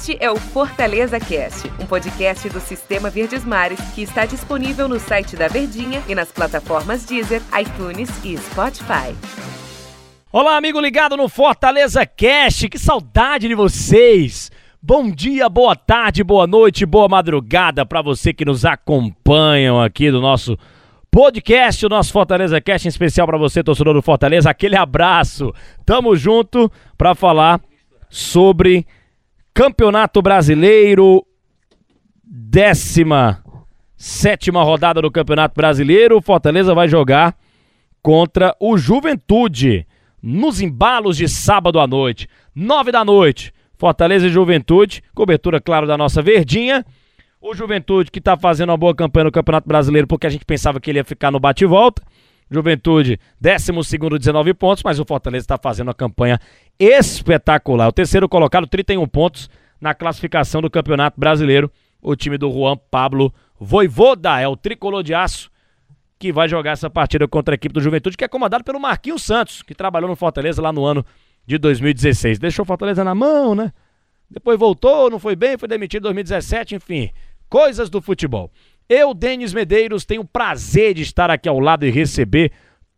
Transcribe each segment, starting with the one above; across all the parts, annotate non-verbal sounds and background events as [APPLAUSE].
Este é o Fortaleza Cast, um podcast do Sistema Verdes Mares que está disponível no site da Verdinha e nas plataformas Deezer, iTunes e Spotify. Olá, amigo ligado no Fortaleza Cast, que saudade de vocês! Bom dia, boa tarde, boa noite, boa madrugada para você que nos acompanham aqui do nosso podcast, o nosso Fortaleza Cast em especial para você, torcedor do Fortaleza. Aquele abraço. Tamo junto para falar sobre Campeonato Brasileiro, décima sétima rodada do Campeonato Brasileiro. Fortaleza vai jogar contra o Juventude nos embalos de sábado à noite, nove da noite. Fortaleza e Juventude, cobertura, claro, da nossa Verdinha. O Juventude que está fazendo uma boa campanha no Campeonato Brasileiro porque a gente pensava que ele ia ficar no bate-volta. Juventude, 12 19 pontos, mas o Fortaleza está fazendo uma campanha espetacular. O terceiro colocado, 31 pontos na classificação do Campeonato Brasileiro. O time do Juan Pablo Voivoda é o tricolor de aço que vai jogar essa partida contra a equipe do Juventude, que é comandado pelo Marquinhos Santos, que trabalhou no Fortaleza lá no ano de 2016. Deixou o Fortaleza na mão, né? Depois voltou, não foi bem, foi demitido em 2017, enfim. Coisas do futebol. Eu, Denis Medeiros, tenho o prazer de estar aqui ao lado e receber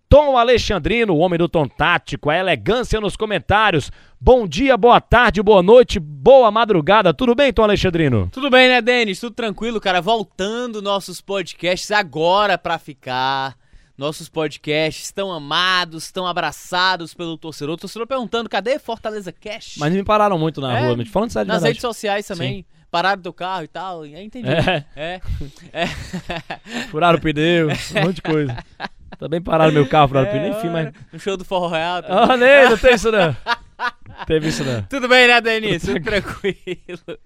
Tom Alexandrino, o homem do tom tático, a elegância nos comentários. Bom dia, boa tarde, boa noite, boa madrugada. Tudo bem, Tom Alexandrino? Tudo bem, né, Denis? Tudo tranquilo, cara. Voltando nossos podcasts agora pra ficar. Nossos podcasts estão amados, estão abraçados pelo torcedor. O torcedor perguntando, cadê Fortaleza Cash? Mas me pararam muito na É, rua, me falando sério de Nas verdade. redes sociais também. Pararam do carro e tal. Aí entendi. É. É. [LAUGHS] é. Furaram o pneu, um monte de coisa. Também pararam meu carro, furaram o pneu, enfim, mas... No show do Forró Real. também. Ah, nem, não tem isso não. Teve isso não. Tudo bem, né, Denis? Tudo tranquilo.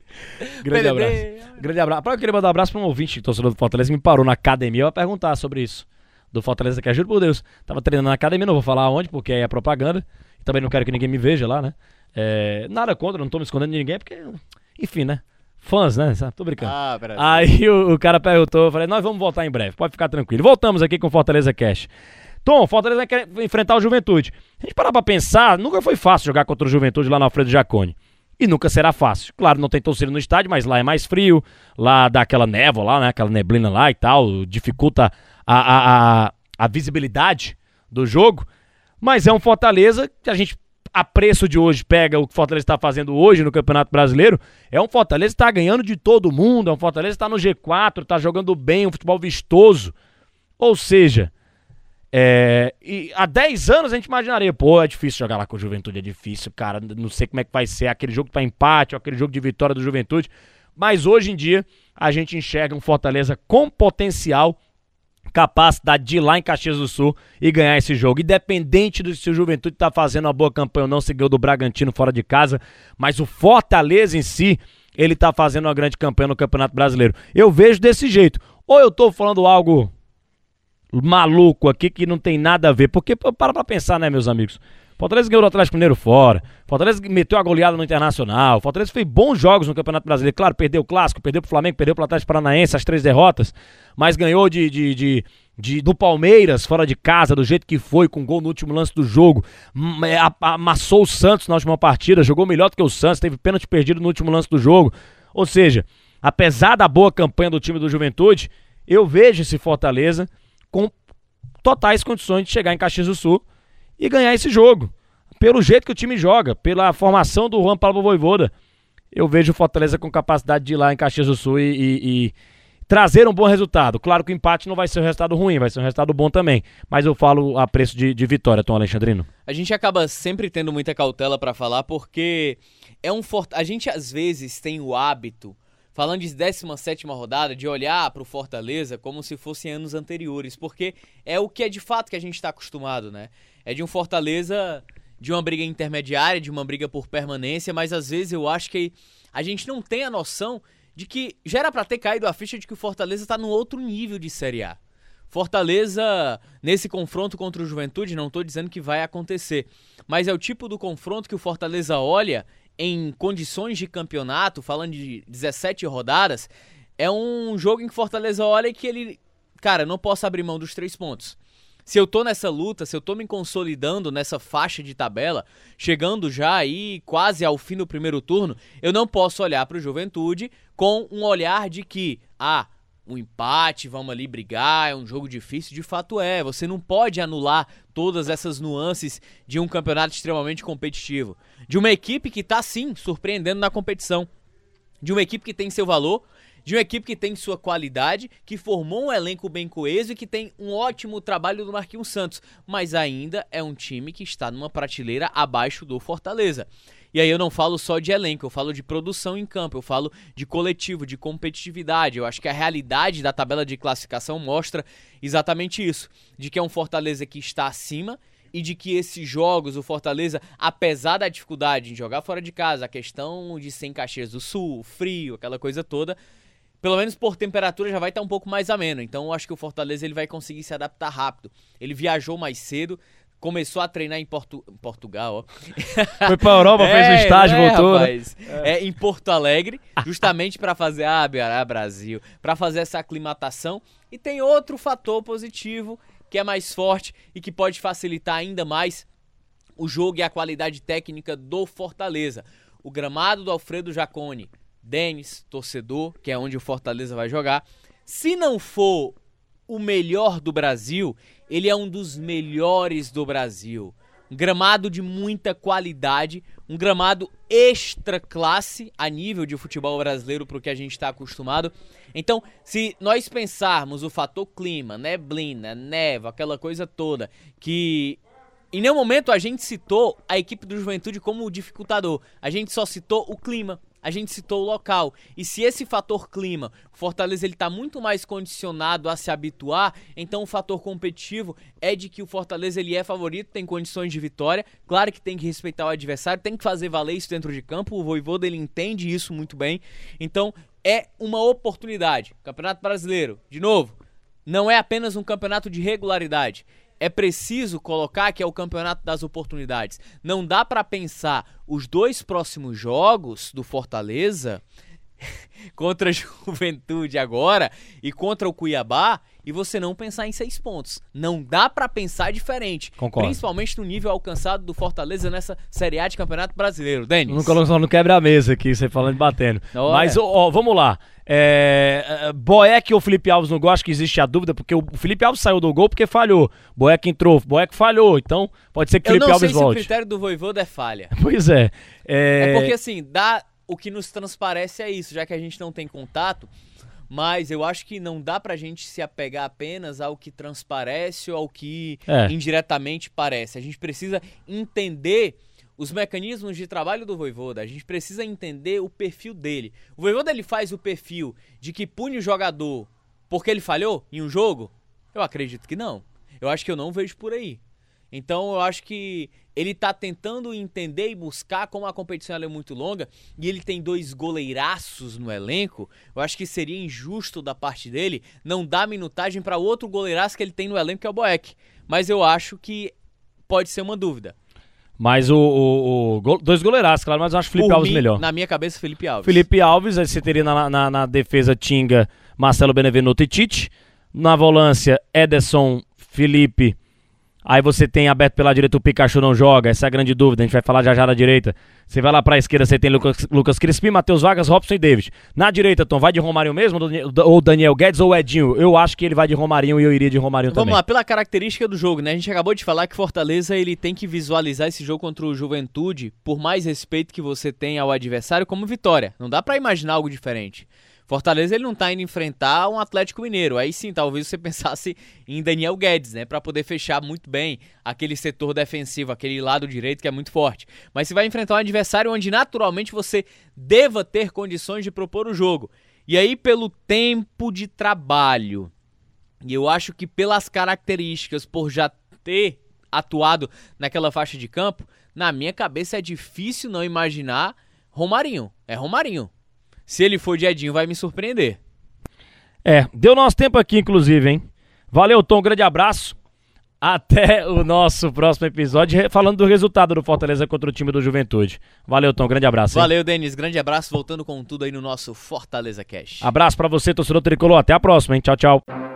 Grande abraço. Grande abraço. Pra eu queria mandar um abraço pra um ouvinte, torcedor do Fortaleza, que me parou na academia pra perguntar sobre isso. Do Fortaleza, que juro por Deus. Tava treinando na academia, não vou falar onde, porque aí é propaganda. E também não quero que ninguém me veja lá, né? É, nada contra, não tô me escondendo de ninguém, porque. Enfim, né? Fãs, né? Tô brincando. Ah, peraí. Aí o, o cara perguntou, eu falei, nós vamos voltar em breve, pode ficar tranquilo. Voltamos aqui com o Fortaleza Cash. Tom, Fortaleza quer enfrentar o Juventude. A gente parar pra pensar, nunca foi fácil jogar contra o Juventude lá no Alfredo Jacone. E nunca será fácil. Claro, não tem torcida no estádio, mas lá é mais frio, lá dá aquela névoa lá, né? Aquela neblina lá e tal, dificulta a, a, a, a visibilidade do jogo. Mas é um Fortaleza que a gente, a preço de hoje, pega o que o Fortaleza está fazendo hoje no Campeonato Brasileiro. É um Fortaleza que está ganhando de todo mundo. É um Fortaleza que está no G4, está jogando bem, um futebol vistoso. Ou seja, é, e há 10 anos a gente imaginaria, pô, é difícil jogar lá com o Juventude, é difícil, cara. Não sei como é que vai ser aquele jogo para empate ou aquele jogo de vitória do Juventude. Mas hoje em dia a gente enxerga um Fortaleza com potencial capacidade de ir lá em Caxias do Sul e ganhar esse jogo. Independente do se o Juventude está fazendo uma boa campanha ou não, seguiu do Bragantino fora de casa, mas o Fortaleza em si, ele está fazendo uma grande campanha no Campeonato Brasileiro. Eu vejo desse jeito. Ou eu tô falando algo maluco aqui que não tem nada a ver, porque para pra pensar, né, meus amigos? Fortaleza ganhou do Atlético Mineiro fora. Fortaleza meteu a goleada no Internacional. Fortaleza fez bons jogos no Campeonato Brasileiro. Claro, perdeu o Clássico, perdeu pro Flamengo, perdeu pro Atlético Paranaense, as três derrotas. Mas ganhou de, de, de, de- do Palmeiras, fora de casa, do jeito que foi, com gol no último lance do jogo. É, amassou o Santos na última partida, jogou melhor do que o Santos, teve pênalti perdido no último lance do jogo. Ou seja, apesar da boa campanha do time do Juventude, eu vejo esse Fortaleza com totais condições de chegar em Caxias do Sul e ganhar esse jogo. Pelo jeito que o time joga, pela formação do Juan Pablo Voivoda, eu vejo o Fortaleza com capacidade de ir lá em Caxias do Sul e, e- e trazer um bom resultado. Claro que o empate não vai ser um resultado ruim, vai ser um resultado bom também. Mas eu falo a preço de, de vitória, Tom Alexandrino. A gente acaba sempre tendo muita cautela pra falar porque é um fort... a gente às vezes tem o hábito, falando de 17ª rodada, de olhar pro Fortaleza como se fossem anos anteriores, porque é o que é de fato que a gente tá acostumado, né? É de um Fortaleza de uma briga intermediária, de uma briga por permanência, mas às vezes eu acho que a gente não tem a noção de que já era pra ter caído a ficha de que o Fortaleza tá num outro nível de Série A. Fortaleza, nesse confronto contra o Juventude, não tô dizendo que vai acontecer, mas é o tipo do confronto que o Fortaleza olha em condições de campeonato, falando de 17 rodadas, é um jogo em que Fortaleza olha que ele, cara, não posso abrir mão dos três pontos. Se eu tô nessa luta, se eu tô me consolidando nessa faixa de tabela, chegando já aí quase ao fim do primeiro turno, eu não posso olhar para o Juventude com um olhar de que, ah, um empate, vamos ali brigar, é um jogo difícil, de fato é. Você não pode anular todas essas nuances de um campeonato extremamente competitivo. De uma equipe que está sim surpreendendo na competição. De uma equipe que tem seu valor, de uma equipe que tem sua qualidade, que formou um elenco bem coeso e que tem um ótimo trabalho do Marquinhos Santos, mas ainda é um time que está numa prateleira abaixo do Fortaleza. E aí eu não falo só de elenco, eu falo de produção em campo, eu falo de coletivo, de competitividade. Eu acho que a realidade da tabela de classificação mostra exatamente isso, de que é um Fortaleza que está acima e de que esses jogos, o Fortaleza, apesar da dificuldade em jogar fora de casa, a questão de ser em Caxias do Sul, frio, aquela coisa toda, pelo menos por temperatura já vai estar um pouco mais ameno. Então eu acho que o Fortaleza ele vai conseguir se adaptar rápido. Ele viajou mais cedo, começou a treinar em, Portu Portugal, ó. [LAUGHS] Foi pra Europa, [LAUGHS] é, fez um estágio, é, voltou. Né? Rapaz, é. é. em Porto Alegre, justamente para fazer ah, ah Brasil, para fazer essa aclimatação. E tem outro fator positivo que é mais forte e que pode facilitar ainda mais o jogo e a qualidade técnica do Fortaleza. O gramado do Alfredo Jacone, Denis, torcedor, que é onde o Fortaleza vai jogar. Se não for o melhor do Brasil, ele é um dos melhores do Brasil. Um gramado de muita qualidade, um gramado extra classe a nível de futebol brasileiro para o que a gente está acostumado. Então, se nós pensarmos o fator clima, neblina, neva, aquela coisa toda, que em nenhum momento a gente citou a equipe do Juventude como dificultador, a gente só citou o clima a gente citou o local. E se esse fator clima, o Fortaleza ele está muito mais condicionado a se habituar, então o fator competitivo é de que o Fortaleza ele é favorito, tem condições de vitória. Claro que tem que respeitar o adversário, tem que fazer valer isso dentro de campo. O Voivoda ele entende isso muito bem. Então é uma oportunidade. Campeonato Brasileiro, de novo, não é apenas um campeonato de regularidade é preciso colocar que é o campeonato das oportunidades. Não dá para pensar os dois próximos jogos do Fortaleza [LAUGHS] contra a Juventude agora e contra o Cuiabá e você não pensar em seis pontos. Não dá para pensar diferente. Concordo. Principalmente no nível alcançado do Fortaleza nessa Série A de Campeonato Brasileiro. Denis. Não coloca no quebra-mesa aqui, você falando e batendo. Mas, ó, vamos lá. É, é, Boeck ou Felipe Alves no gol, acho que existe a dúvida, porque o Felipe Alves saiu do gol porque falhou. Boeck entrou, Boeck falhou, então pode ser que o Felipe Alves volte. Eu não sei se o critério do Voivoda é falha. [LAUGHS] Pois é. É, é porque assim, dá, o que nos transparece é isso, já que a gente não tem contato, mas eu acho que não dá pra gente se apegar apenas ao que transparece ou ao que é. indiretamente parece. A gente precisa entender os mecanismos de trabalho do Voivoda, a gente precisa entender o perfil dele. O Voivoda ele faz o perfil de que pune o jogador porque ele falhou em um jogo? Eu acredito que não. Eu acho que eu não vejo por aí. Então eu acho que ele tá tentando entender e buscar como a competição é muito longa e ele tem dois goleiraços no elenco. Eu acho que seria injusto da parte dele não dar minutagem para outro goleiraço que ele tem no elenco, que é o Boeck. Mas eu acho que pode ser uma dúvida. Mas o, o, o dois goleiraços, claro, mas eu acho o Felipe Por Alves mim, melhor. Na minha cabeça, Felipe Alves. Felipe Alves, aí você teria na, na, na defesa Tinga, Marcelo Benevenuto e Tite. Na volância, Ederson, Felipe Aí você tem aberto pela direita, o Pikachu não joga, essa é a grande dúvida, a gente vai falar já já da direita. Você vai lá pra esquerda, você tem Lucas, Lucas Crispim, Matheus Vargas, Robson e David. Na direita, Tom, vai de Romarinho mesmo, ou Daniel Guedes ou Edinho? Eu acho que ele vai de Romarinho e eu iria de Romarinho Vamos também. Vamos lá, pela característica do jogo, né? A gente acabou de falar que Fortaleza ele tem que visualizar esse jogo contra o Juventude, por mais respeito que você tem ao adversário, como vitória. Não dá para imaginar algo diferente. Fortaleza ele não tá indo enfrentar um Atlético Mineiro. Aí sim, talvez você [LAUGHS] pensasse em Daniel Guedes, né, para poder fechar muito bem aquele setor defensivo, aquele lado direito que é muito forte. Mas você vai enfrentar um adversário onde naturalmente você deva ter condições de propor o jogo. E aí pelo tempo de trabalho, e eu acho que pelas características, por já ter atuado naquela faixa de campo, na minha cabeça é difícil não imaginar Romarinho. É Romarinho. Se ele for de Edinho, vai me surpreender. É, deu nosso tempo aqui, inclusive, hein? Valeu, Tom, grande abraço. Até o nosso próximo episódio, falando do resultado do Fortaleza contra o time do Juventude. Valeu, Tom, grande abraço. Hein? Valeu, Denis, grande abraço, voltando com tudo aí no nosso Fortaleza Cash. Abraço para você, torcedor tricolor, até a próxima, hein? Tchau, tchau.